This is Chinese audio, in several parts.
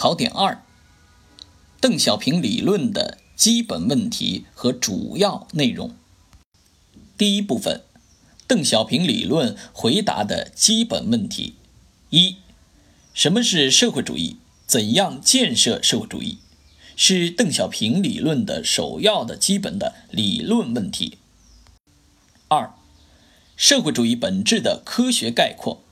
考点二：邓小平理论的基本问题和主要内容。第一部分，邓小平理论回答的基本问题：一、什么是社会主义？怎样建设社会主义？是邓小平理论的首要的基本的理论问题。二、社会主义本质的科学概括。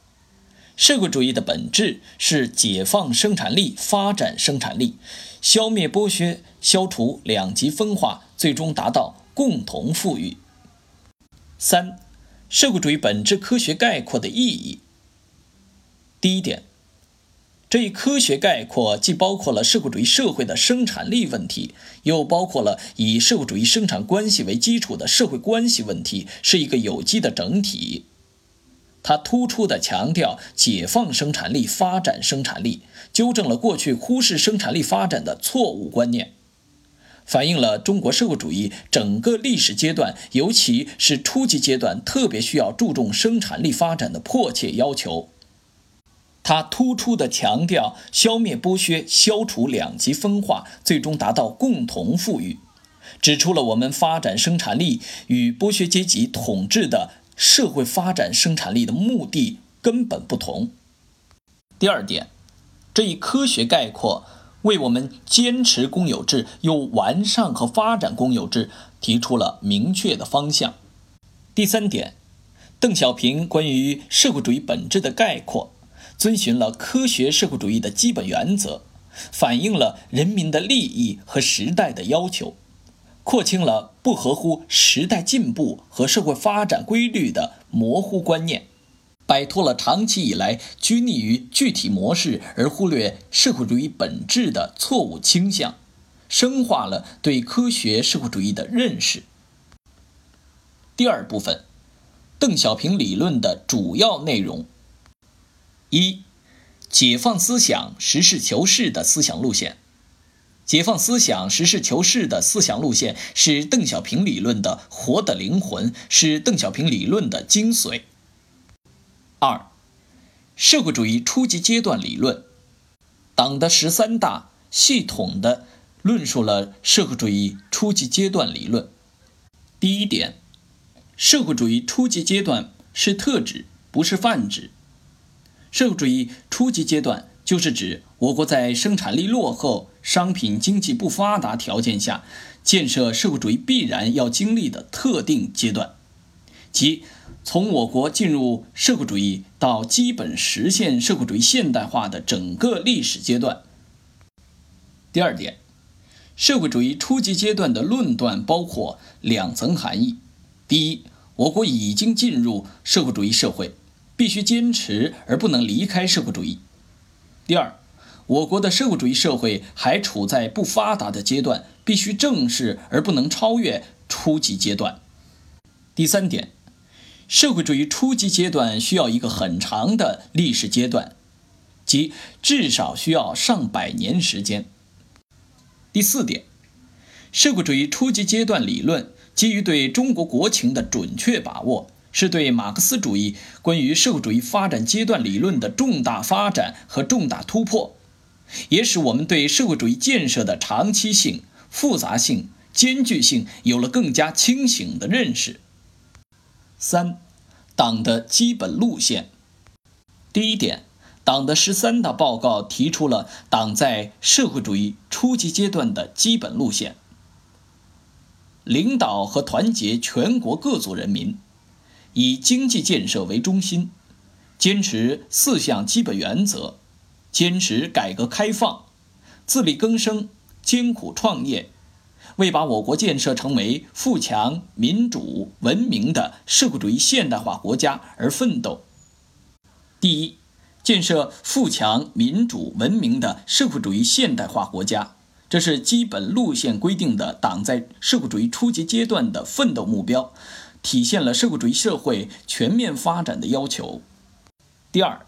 社会主义的本质是解放生产力、发展生产力，消灭剥削，消除两极分化，最终达到共同富裕。三、社会主义本质科学概括的意义。第一点，这一科学概括既包括了社会主义社会的生产力问题，又包括了以社会主义生产关系为基础的社会关系问题，是一个有机的整体。它突出地强调解放生产力、发展生产力，纠正了过去忽视生产力发展的错误观念，反映了中国社会主义整个历史阶段，尤其是初级阶段特别需要注重生产力发展的迫切要求。它突出地强调消灭剥削、消除两极分化，最终达到共同富裕，指出了我们发展生产力与剥削阶级统治的。社会发展生产力的目的根本不同。第二点，这一科学概括为我们坚持公有制又完善和发展公有制提出了明确的方向。第三点，邓小平关于社会主义本质的概括，遵循了科学社会主义的基本原则，反映了人民的利益和时代的要求。廓清了不合乎时代进步和社会发展规律的模糊观念，摆脱了长期以来拘泥于具体模式而忽略社会主义本质的错误倾向，深化了对科学社会主义的认识。第二部分，邓小平理论的主要内容：一、解放思想、实事求是的思想路线。解放思想、实事求是的思想路线是邓小平理论的活的灵魂，是邓小平理论的精髓。二、社会主义初级阶段理论，党的十三大系统的论述了社会主义初级阶段理论。第一点，社会主义初级阶段是特指，不是泛指。社会主义初级阶段。就是指我国在生产力落后、商品经济不发达条件下，建设社会主义必然要经历的特定阶段，即从我国进入社会主义到基本实现社会主义现代化的整个历史阶段。第二点，社会主义初级阶段的论断包括两层含义：第一，我国已经进入社会主义社会，必须坚持而不能离开社会主义。第二，我国的社会主义社会还处在不发达的阶段，必须正视而不能超越初级阶段。第三点，社会主义初级阶段需要一个很长的历史阶段，即至少需要上百年时间。第四点，社会主义初级阶段理论基于对中国国情的准确把握。是对马克思主义关于社会主义发展阶段理论的重大发展和重大突破，也使我们对社会主义建设的长期性、复杂性、艰巨性有了更加清醒的认识。三、党的基本路线。第一点，党的十三大报告提出了党在社会主义初级阶段的基本路线：领导和团结全国各族人民。以经济建设为中心，坚持四项基本原则，坚持改革开放，自力更生，艰苦创业，为把我国建设成为富强、民主、文明的社会主义现代化国家而奋斗。第一，建设富强、民主、文明的社会主义现代化国家，这是基本路线规定的党在社会主义初级阶段的奋斗目标。体现了社会主义社会全面发展的要求。第二，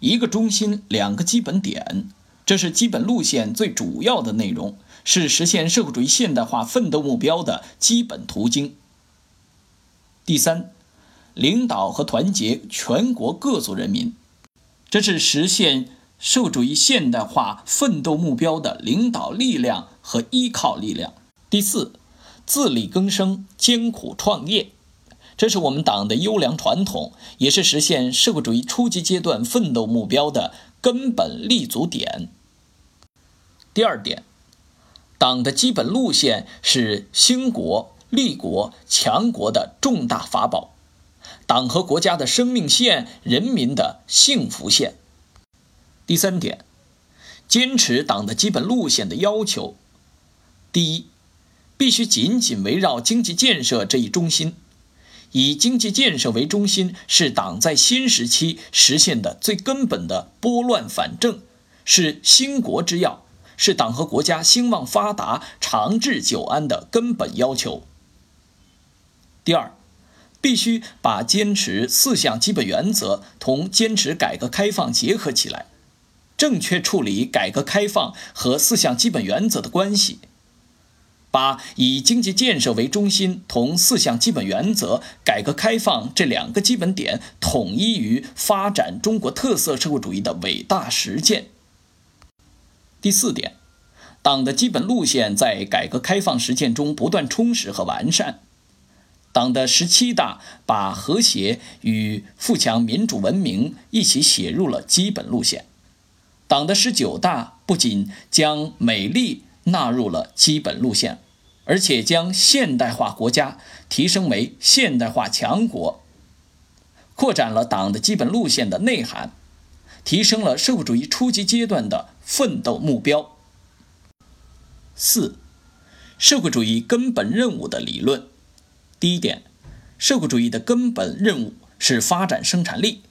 一个中心，两个基本点，这是基本路线最主要的内容，是实现社会主义现代化奋斗目标的基本途径。第三，领导和团结全国各族人民，这是实现社会主义现代化奋斗目标的领导力量和依靠力量。第四，自力更生、艰苦创业，这是我们党的优良传统，也是实现社会主义初级阶段奋斗目标的根本立足点。第二点，党的基本路线是兴国、立国、强国的重大法宝，党和国家的生命线、人民的幸福线。第三点，坚持党的基本路线的要求。第一，必须紧紧围绕经济建设这一中心，以经济建设为中心是党在新时期实现的最根本的拨乱反正，是兴国之要，是党和国家兴旺发达、长治久安的根本要求。第二，必须把坚持四项基本原则同坚持改革开放结合起来。正确处理改革开放和四项基本原则的关系，把以经济建设为中心同四项基本原则、改革开放这两个基本点统一于发展中国特色社会主义的伟大实践。第四点，党的基本路线在改革开放实践中不断充实和完善。党的十七大把和谐与富强民主文明一起写入了基本路线。党的十九大不仅将美丽纳入了基本路线，而且将现代化国家提升为现代化强国，扩展了党的基本路线的内涵，提升了社会主义初级阶段的奋斗目标。四、社会主义根本任务的理论。第一点，社会主义的根本任务是发展生产力。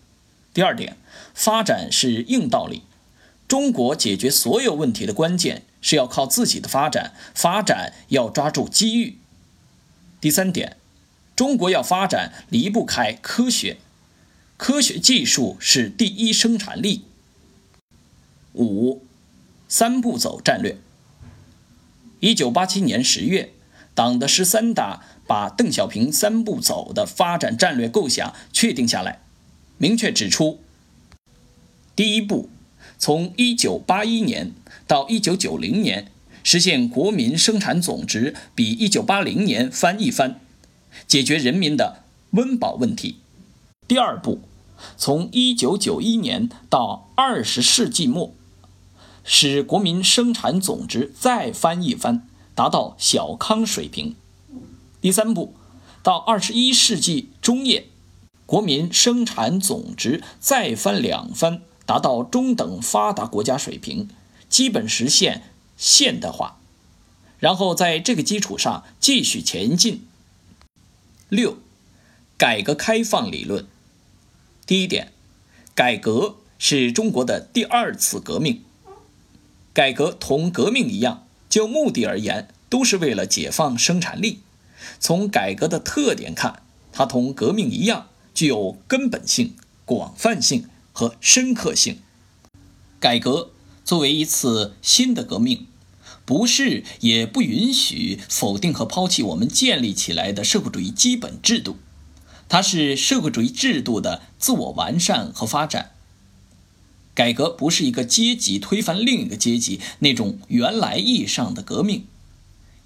第二点，发展是硬道理。中国解决所有问题的关键是要靠自己的发展，发展要抓住机遇。第三点，中国要发展离不开科学，科学技术是第一生产力。五，三步走战略。一九八七年十月，党的十三大把邓小平三步走的发展战略构想确定下来，明确指出，第一步。从1981年到1990年，实现国民生产总值比1980年翻一番，解决人民的温饱问题。第二步，从1991年到20世纪末，使国民生产总值再翻一番，达到小康水平。第三步，到21世纪中叶，国民生产总值再翻两番。达到中等发达国家水平，基本实现现代化，然后在这个基础上继续前进。六，改革开放理论。第一点，改革是中国的第二次革命。改革同革命一样，就目的而言，都是为了解放生产力。从改革的特点看，它同革命一样，具有根本性、广泛性。和深刻性，改革作为一次新的革命，不是也不允许否定和抛弃我们建立起来的社会主义基本制度，它是社会主义制度的自我完善和发展。改革不是一个阶级推翻另一个阶级那种原来意义上的革命，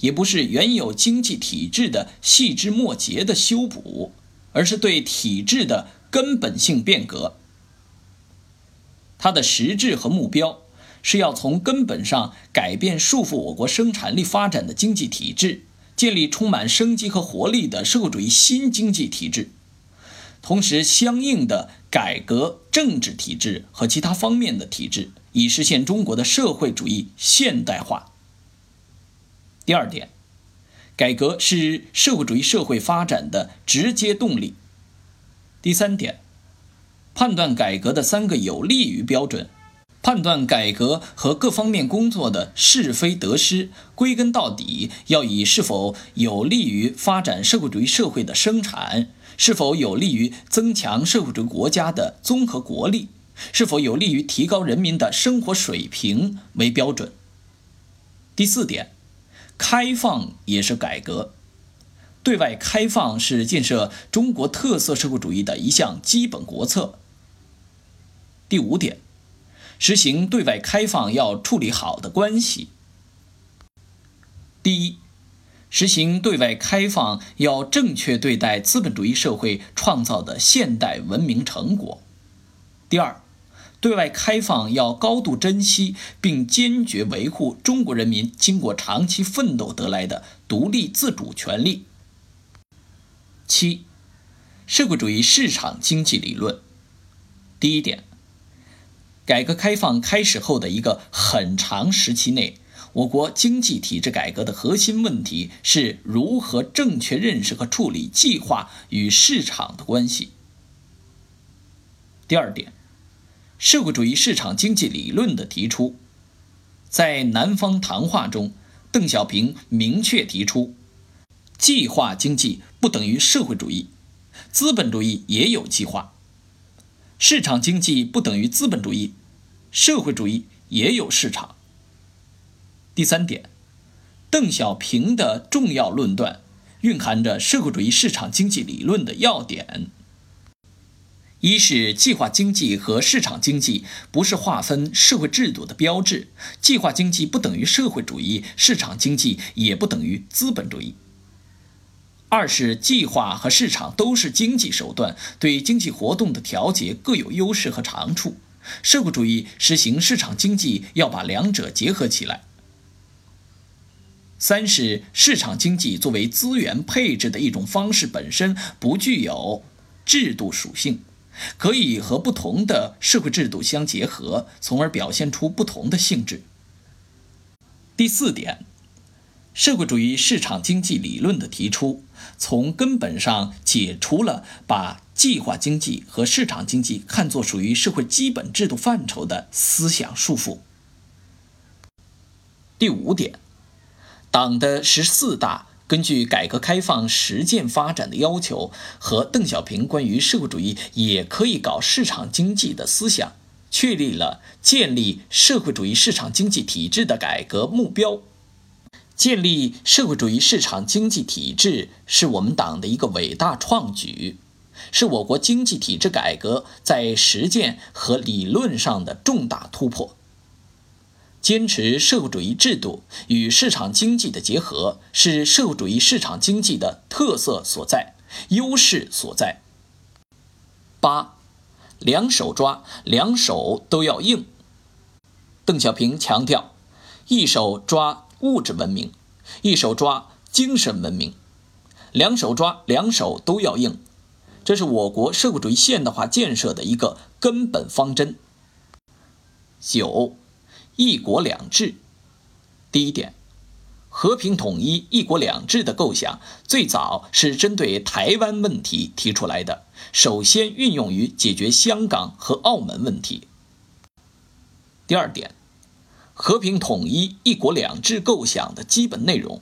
也不是原有经济体制的细枝末节的修补，而是对体制的根本性变革。它的实质和目标是要从根本上改变束缚我国生产力发展的经济体制，建立充满生机和活力的社会主义新经济体制，同时相应的改革政治体制和其他方面的体制，以实现中国的社会主义现代化。第二点，改革是社会主义社会发展的直接动力。第三点。判断改革的三个有利于标准，判断改革和各方面工作的是非得失，归根到底要以是否有利于发展社会主义社会的生产，是否有利于增强社会主义国家的综合国力，是否有利于提高人民的生活水平为标准。第四点，开放也是改革，对外开放是建设中国特色社会主义的一项基本国策。第五点，实行对外开放要处理好的关系。第一，实行对外开放要正确对待资本主义社会创造的现代文明成果。第二，对外开放要高度珍惜并坚决维护中国人民经过长期奋斗得来的独立自主权利。七，社会主义市场经济理论。第一点，改革开放开始后的一个很长时期内。我国经济体制改革的核心问题是如何正确认识和处理计划与市场的关系。第二点，社会主义市场经济理论的提出，在南方谈话中，邓小平明确提出，计划经济不等于社会主义，资本主义也有计划；市场经济不等于资本主义，社会主义也有市场。第三点，邓小平的重要论断蕴含着社会主义市场经济理论的要点：一是计划经济和市场经济不是划分社会制度的标志，计划经济不等于社会主义，市场经济也不等于资本主义；二是计划和市场都是经济手段，对经济活动的调节各有优势和长处，社会主义实行市场经济要把两者结合起来。三是市场经济作为资源配置的一种方式，本身不具有制度属性，可以和不同的社会制度相结合，从而表现出不同的性质。第四点，社会主义市场经济理论的提出，从根本上解除了把计划经济和市场经济看作属于社会基本制度范畴的思想束缚。第五点。党的十四大根据改革开放实践发展的要求和邓小平关于社会主义也可以搞市场经济的思想，确立了建立社会主义市场经济体制的改革目标。建立社会主义市场经济体制是我们党的一个伟大创举，是我国经济体制改革在实践和理论上的重大突破。坚持社会主义制度与市场经济的结合，是社会主义市场经济的特色所在、优势所在。八，两手抓，两手都要硬。邓小平强调，一手抓物质文明，一手抓精神文明，两手抓，两手都要硬，这是我国社会主义现代化建设的一个根本方针。九。一国两制，第一点，和平统一、一国两制的构想最早是针对台湾问题提出来的，首先运用于解决香港和澳门问题。第二点，和平统一、一国两制构想的基本内容，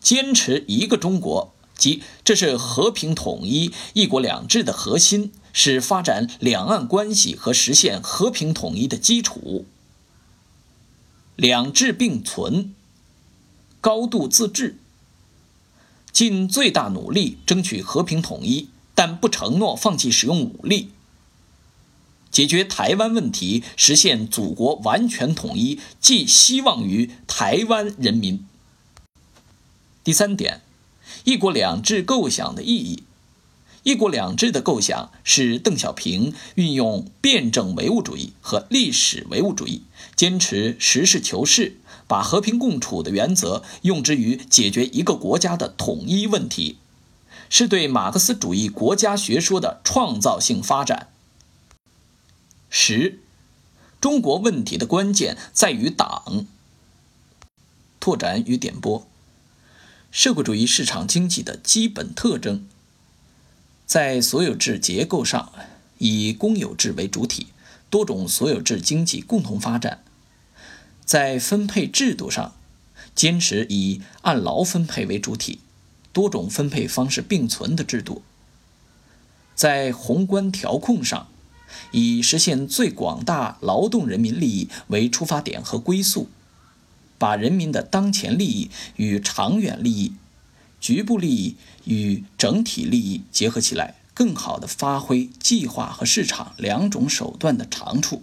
坚持一个中国，即这是和平统一、一国两制的核心。是发展两岸关系和实现和平统一的基础。两制并存，高度自治，尽最大努力争取和平统一，但不承诺放弃使用武力。解决台湾问题，实现祖国完全统一，寄希望于台湾人民。第三点，一国两制构想的意义。一国两制的构想是邓小平运用辩证唯物主义和历史唯物主义，坚持实事求是，把和平共处的原则用之于解决一个国家的统一问题，是对马克思主义国家学说的创造性发展。十，中国问题的关键在于党。拓展与点拨，社会主义市场经济的基本特征。在所有制结构上，以公有制为主体，多种所有制经济共同发展；在分配制度上，坚持以按劳分配为主体，多种分配方式并存的制度；在宏观调控上，以实现最广大劳动人民利益为出发点和归宿，把人民的当前利益与长远利益。局部利益与整体利益结合起来，更好地发挥计划和市场两种手段的长处。